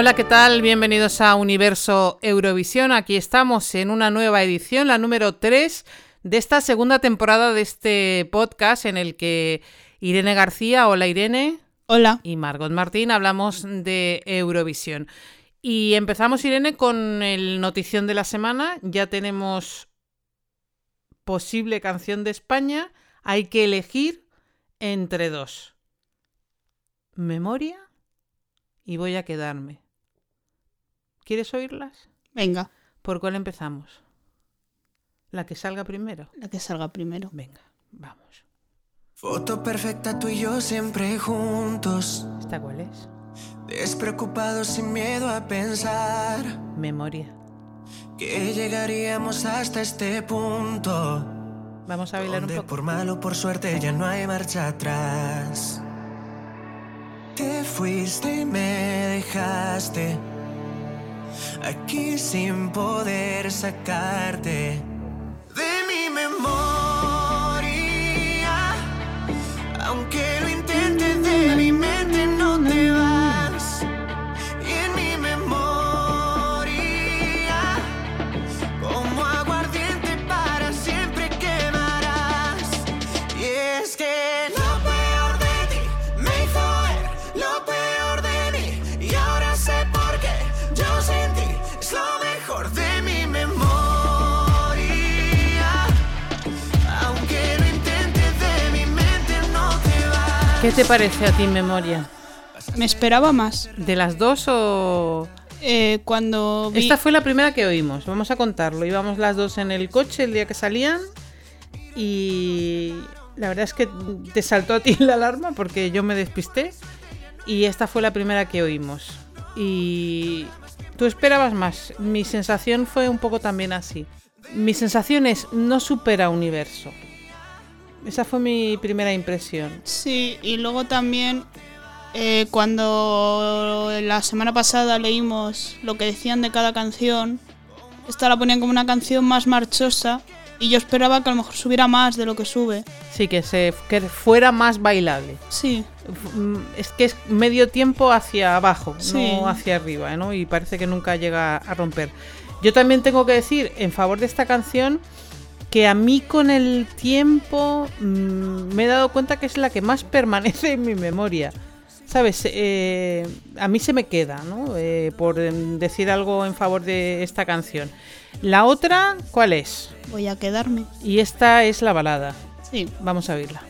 Hola, ¿qué tal? Bienvenidos a Universo Eurovisión. Aquí estamos en una nueva edición, la número 3 de esta segunda temporada de este podcast en el que Irene García, hola Irene. Hola. Y Margot Martín hablamos de Eurovisión. Y empezamos, Irene, con el notición de la semana. Ya tenemos posible canción de España. Hay que elegir entre dos. Memoria y voy a quedarme. ¿Quieres oírlas? Venga. ¿Por cuál empezamos? La que salga primero. La que salga primero. Venga, vamos. Foto perfecta tú y yo siempre juntos. ¿Esta cuál es? Despreocupados sin miedo a pensar. Memoria. Que llegaríamos hasta este punto. Vamos a bailar un poco. Por malo, por suerte, ya no hay marcha atrás. Te fuiste y me dejaste aquí sin poder sacarte ¿Qué te parece a ti, Memoria? Me esperaba más. ¿De las dos o...? Eh, cuando vi... Esta fue la primera que oímos, vamos a contarlo. Íbamos las dos en el coche el día que salían y la verdad es que te saltó a ti la alarma porque yo me despisté y esta fue la primera que oímos. Y tú esperabas más. Mi sensación fue un poco también así. Mi sensación es no supera universo. Esa fue mi primera impresión. Sí, y luego también eh, cuando la semana pasada leímos lo que decían de cada canción, esta la ponían como una canción más marchosa y yo esperaba que a lo mejor subiera más de lo que sube. Sí, que, se, que fuera más bailable. Sí, Mm, Es que es medio tiempo hacia abajo, Sí. no hacia arriba, ¿no? Y parece que nunca llega a romper. Yo también tengo que decir en favor de esta canción que a mí con el tiempo mm, me he dado cuenta que es la que más permanece en mi memoria. ¿Sabes? Eh, a mí se me queda, ¿no? Eh, por em, decir algo en favor de esta canción. La otra, ¿cuál es? voy a quedarme. Y esta es la balada. Sí, Vamos a oírla.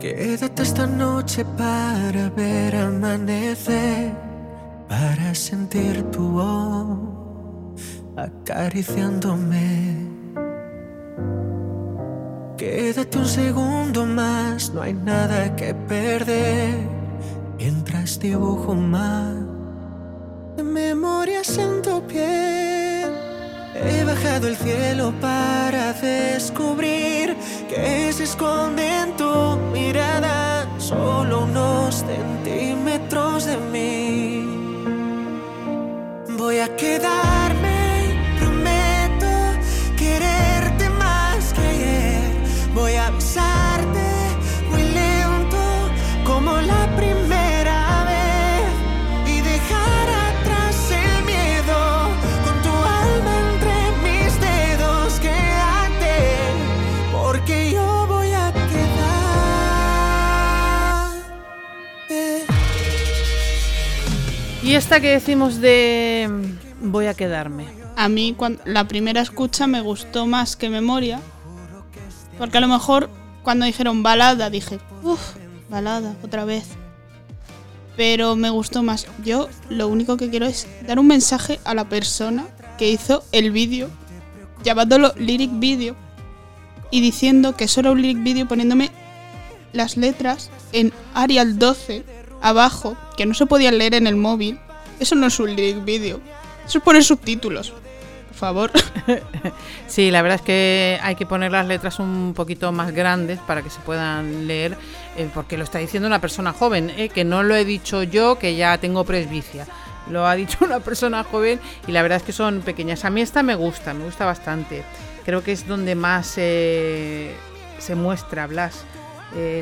Quédate esta noche para ver amanecer, para sentir tu voz acariciándome. Quédate un segundo más, no hay nada que perder. Mientras dibujo más de memorias en tu piel. He bajado el cielo para descubrir que se esconde en tu mirada solo unos centímetros de mí. Voy a quedarme, esta que decimos de mm, voy a quedarme. a mí cuan- la primera escucha me gustó más que memoria. Porque a lo mejor cuando dijeron balada dije, uff, balada, otra vez. Pero me gustó más. Yo lo único que quiero es dar un mensaje a la persona que hizo el vídeo, llamándolo lyric video, y diciendo que era un lyric video poniéndome las letras en Arial 12 abajo, que no se podían leer en el móvil. Eso no es un lyric video. Eso es poner subtítulos. Por favor. Sí, la verdad es que hay que poner las letras un poquito más grandes para que se puedan leer, eh, porque lo está diciendo una persona joven, eh, que no lo he dicho yo, que ya tengo presbicia. lo ha dicho una persona joven y la verdad es que son pequeñas. A mí esta me gusta, me gusta bastante. Creo que es donde más eh, se muestra Blas.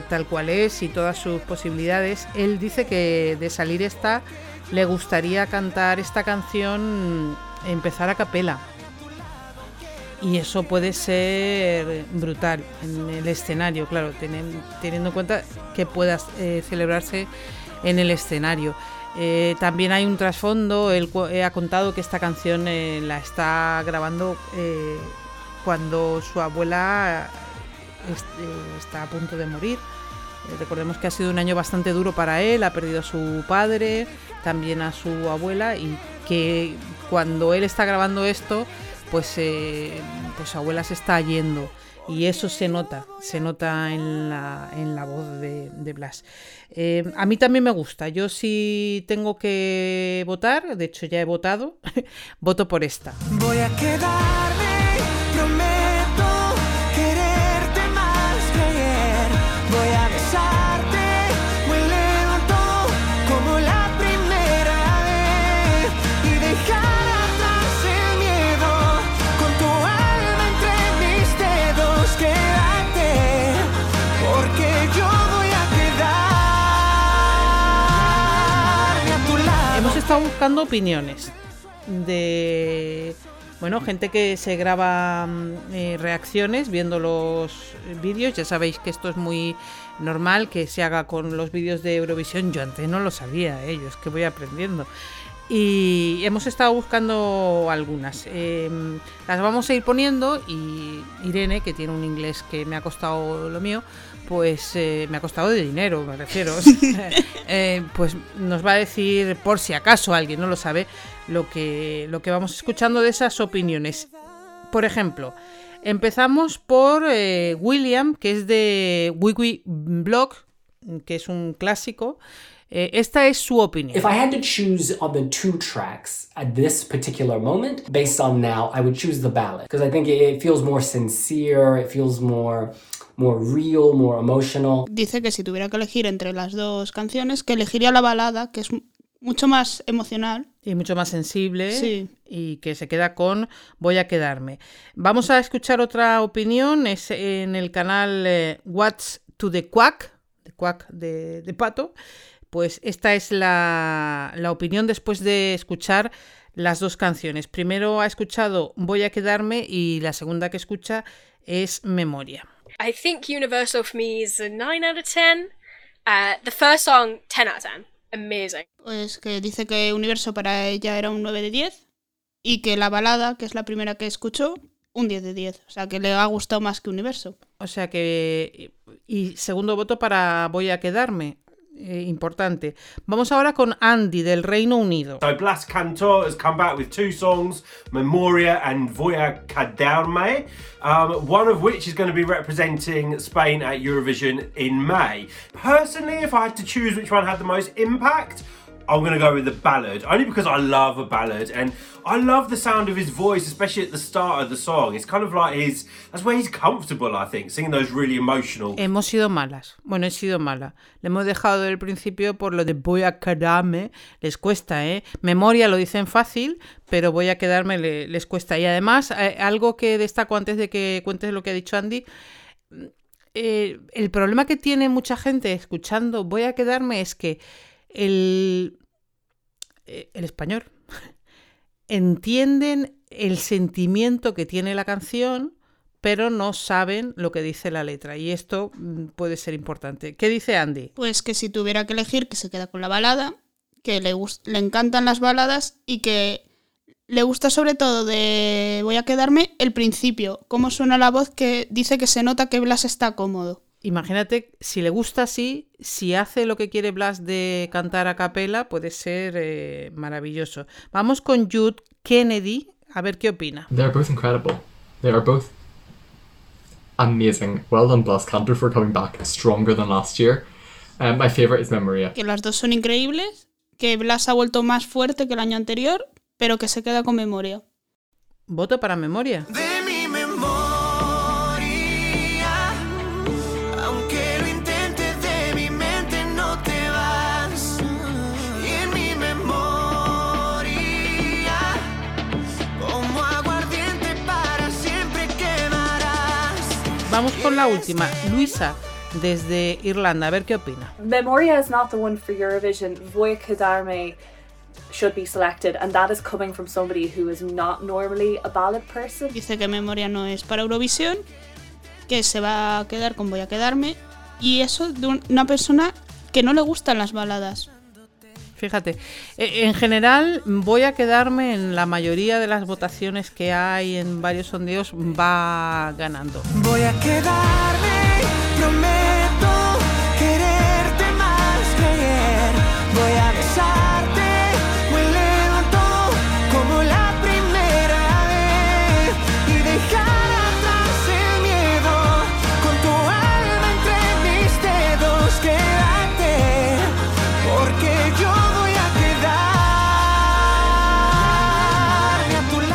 Tal cual es y todas sus posibilidades. Él dice que de salir esta le gustaría cantar esta canción, empezar a capela. Y eso puede ser brutal en el escenario, claro, teniendo en cuenta que pueda eh, celebrarse en el escenario. Eh, también hay un trasfondo, él ha contado que esta canción la está grabando cuando su abuela eh, está a punto de morir. Eh, recordemos que ha sido un año bastante duro para él, ha perdido a su padre, también a su abuela y que cuando él está grabando esto, pues, eh, pues su abuela se está yendo y eso se nota, se nota en la, en la voz de, Blas. a mí también me gusta, yo si tengo que votar, de hecho ya he votado, voto por esta. Voy a quedarme, buscando opiniones de bueno, gente que se graba mm, eh, reacciones viendo los vídeos. Ya sabéis que esto es muy normal que se haga con los vídeos de Eurovisión. Yo antes no lo sabía, ¿eh? yo es que voy aprendiendo. Y hemos estado buscando algunas. Em, las vamos a ir poniendo y Irene, que tiene un inglés que me ha costado lo mío, pues eh, me ha costado de dinero, me refiero. Eh, pues nos va a decir, por si acaso alguien no lo sabe, lo que, vamos escuchando de esas opiniones. Por ejemplo, empezamos por eh, William, que es de Wiki que es un clásico. Esta es su opinión. If I had to choose on the two tracks at this particular moment, based on now, I would choose the ballad because I think it feels more sincere, it feels more more real, more emotional. Dice que si tuviera que elegir entre las dos canciones, que elegiría la balada, que es mucho más emocional. Y mucho más sensible. Sí. Y que se queda con Voy a quedarme. Vamos a escuchar otra opinión. Es en el canal eh, What's to the Quack, de Quack de, de pato. Pues esta es la, opinión después de escuchar las dos canciones. Primero ha escuchado Voy a quedarme y la segunda que escucha es Memoria. I think Universal for me is a 9 out of 10. Uh, the first song, 10 out of 10. Amazing. Pues que dice que Universo para ella era un 9 de 10 y que la balada, que es la primera que escuchó, un 10 de 10. O sea, que le ha gustado más que Universo. O sea que... Y segundo voto para Voy a quedarme. eh, importante. Vamos ahora con Andy del Reino Unido. So Blas Cantor has come back with two songs, Memoria and Voya Cadarme, um, one of which is going to be representing Spain at Eurovision in May. Personally, if I had to choose which one had the most impact, I'm to go with the ballad, only because I love a ballad and I love the sound of his voice, especially at the start of the song. It's kind of like his, that's where he's comfortable, I think, singing those really emotional. Hemos sido malas. Bueno, he sido mala. Le hemos dejado del principio por lo de voy a quedarme. Les cuesta, ¿eh? Memoria lo dicen fácil, pero voy a quedarme les cuesta. Y además, eh, algo que destaco antes de que cuentes lo que ha dicho Andy. Eh, el problema que tiene mucha gente escuchando voy a quedarme es que el, eh, el español entienden el sentimiento que tiene la canción, pero no saben lo que dice la letra. Y esto mm, puede ser importante. ¿Qué dice Andy? Pues que si tuviera que elegir, que se queda con la balada, que le, le encantan las baladas y que le gusta sobre todo de voy a quedarme el principio, cómo suena la voz que dice que se nota que Blas está cómodo. Imagínate, si le gusta así, si hace lo que quiere Blas de cantar a capela, puede ser eh, maravilloso. Vamos con Jude Kennedy, a ver qué opina. They're both incredible. They are both amazing. Well done, Blas Cantor, for coming back stronger than last year. Um, my favorite is Memoria. Que las dos son increíbles, que Blas ha vuelto más fuerte que el año anterior, pero que se queda con Memoria. Voto para Memoria. Vamos con la última. Luisa, desde Irlanda, a ver qué opina. Memoria is not the one for Eurovision. Voy Kadarme should be selected, and that is coming from somebody who is not normally a ballad person. Dice que Memoria no es para Eurovisión, que se va a quedar con Voy a quedarme, y eso de un- una persona que no le gustan las baladas. Fíjate, e- en general voy a quedarme en la mayoría de las votaciones que hay en varios sondeos, va ganando. Voy a quedarme,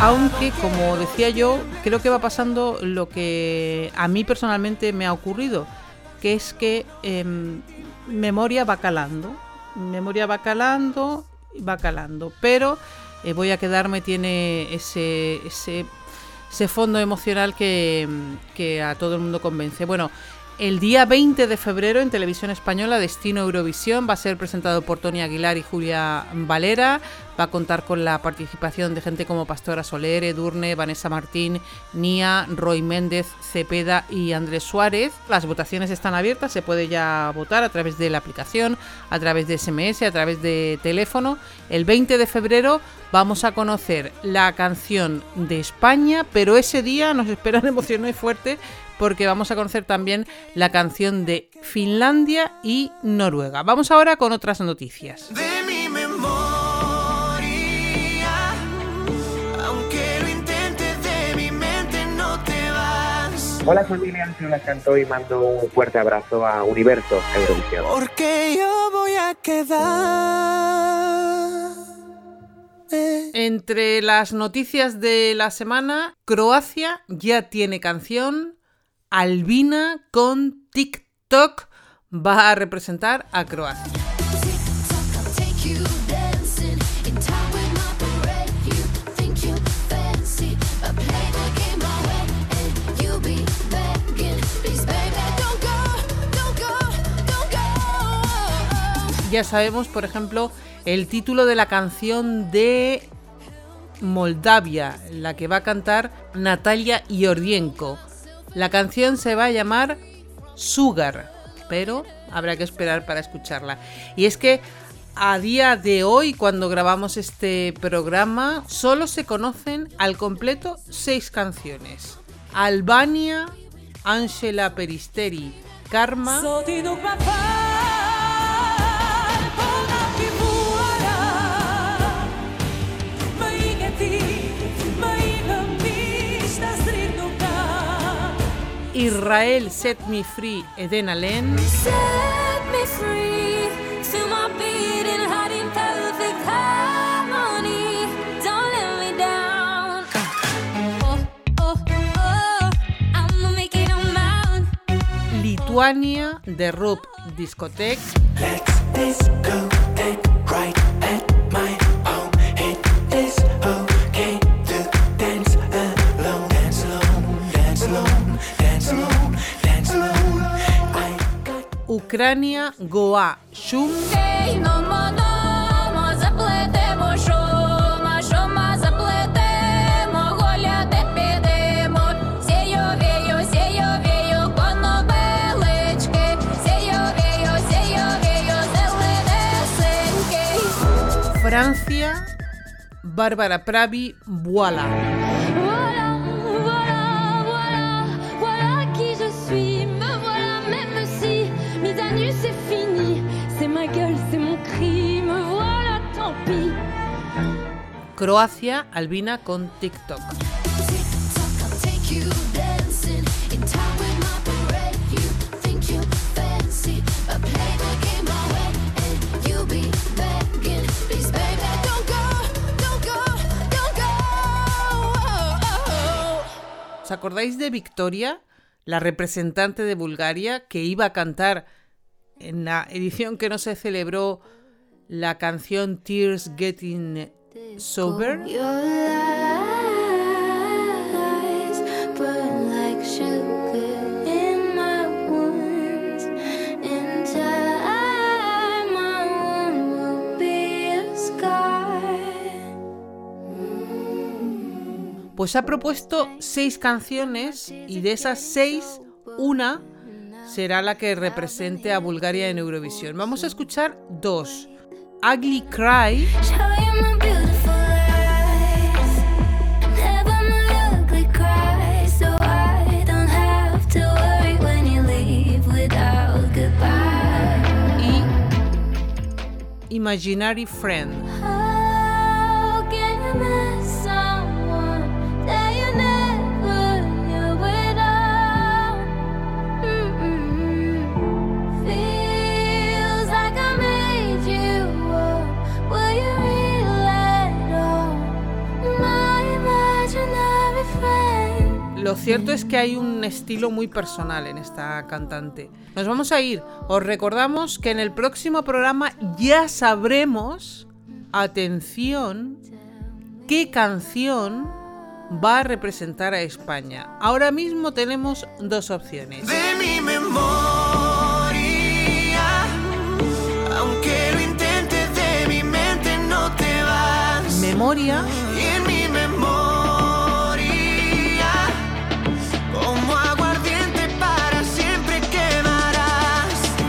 Aunque, como decía yo, creo que va pasando lo que a mí personalmente me ha ocurrido, que es que em, memoria va calando, memoria va calando, va calando, pero eh, voy a quedarme tiene ese, ese, ese fondo emocional que, que a todo el mundo convence. Bueno, el día 20 de febrero en Televisión Española, Destino Eurovisión, va a ser presentado por Tony Aguilar y Julia Valera. Va a contar con la participación de gente como Pastora Soler, Edurne, Vanessa Martín, Nia, Roy Méndez, Cepeda y Andrés Suárez. Las votaciones están abiertas, se puede ya votar a través de la aplicación, a través de SMS, a través de teléfono. El 20 de febrero vamos a conocer la canción de España, pero ese día nos esperan emociones fuerte porque vamos a conocer también la canción de Finlandia y Noruega. Vamos ahora con otras noticias. de mi memoria. Aunque lo intentes de mi mente, no te vas. Hola familia, soy Blas Cantó y mando un fuerte abrazo a Universo Eurovisión. Porque yo voy a quedar. Entre las noticias de la semana, Croacia ya tiene canción. Albina con TikTok va a representar a Croacia. Ya sabemos, por ejemplo, el título de la canción de Moldavia, la que va a cantar Natalia Iordienko. La canción se va a llamar Sugar, pero habrá que esperar para escucharla. Y es que a día de hoy, cuando grabamos este programa, solo se conocen al completo seis canciones. Albania, Angela Peristeri, Karma, Israel Set Me Free, Eden Allen, Set me free, feel my beating heart in perfect harmony. Don't let me down. Oh, oh, oh, I'ma make it on my own. Lituania, The Roop Discotheque, Let's go right at Ucrania Goa Shum. Francia, Bárbara Pravi, Voila. C'est fini. C'est ma gueule, c'est mon voilà, tant pis. Croacia, Albina con TikTok. ¿Os acordáis de Victoria, la representante de Bulgaria, que iba a cantar en la edición que no se celebró la canción Tears Getting Sober. Pues ha propuesto seis canciones y de esas seis, una será la que represente a Bulgaria en Eurovisión. Vamos a escuchar dos. Ugly Cry Show you my cierto es que hay un estilo muy personal en esta cantante. Nos vamos a ir. Os recordamos que en el próximo programa ya sabremos, atención, qué canción va a representar a España. Ahora mismo tenemos dos opciones. de mi memoria. Aunque lo intentes de mi mente no te vas. Memoria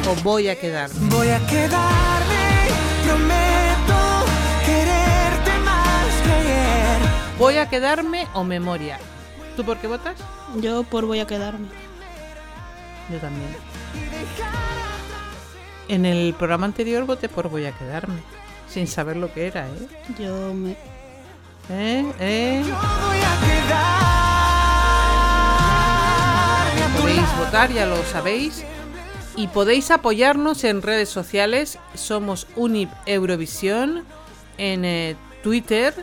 o voy a quedar. Voy a quedarme, prometo quererte más que ayer. Voy a quedarme o memoria. ¿Tú por qué votas? Yo por voy a quedarme. Yo también. En el programa anterior voté por voy a quedarme. Sin saber lo que era, ¿eh? Yo me. ¿Eh? ¿Eh? Yo voy a tu Podéis votar, ya lo sabéis. Y podéis apoyarnos en redes sociales. Somos Unip Eurovisión en eh, Twitter.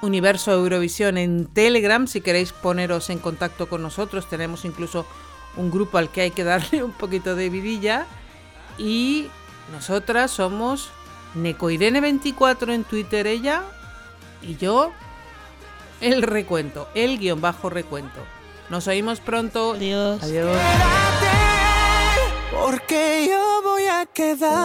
Universo Eurovisión en Telegram. Si queréis poneros en contacto con nosotros, tenemos incluso un grupo al que hay que darle un poquito de vidilla. Y nosotras somos Necoirene24 en Twitter, ella. Y yo, el recuento, el guion bajo recuento. Nos oímos pronto. Adiós. Adiós. Porque yo voy a quedar.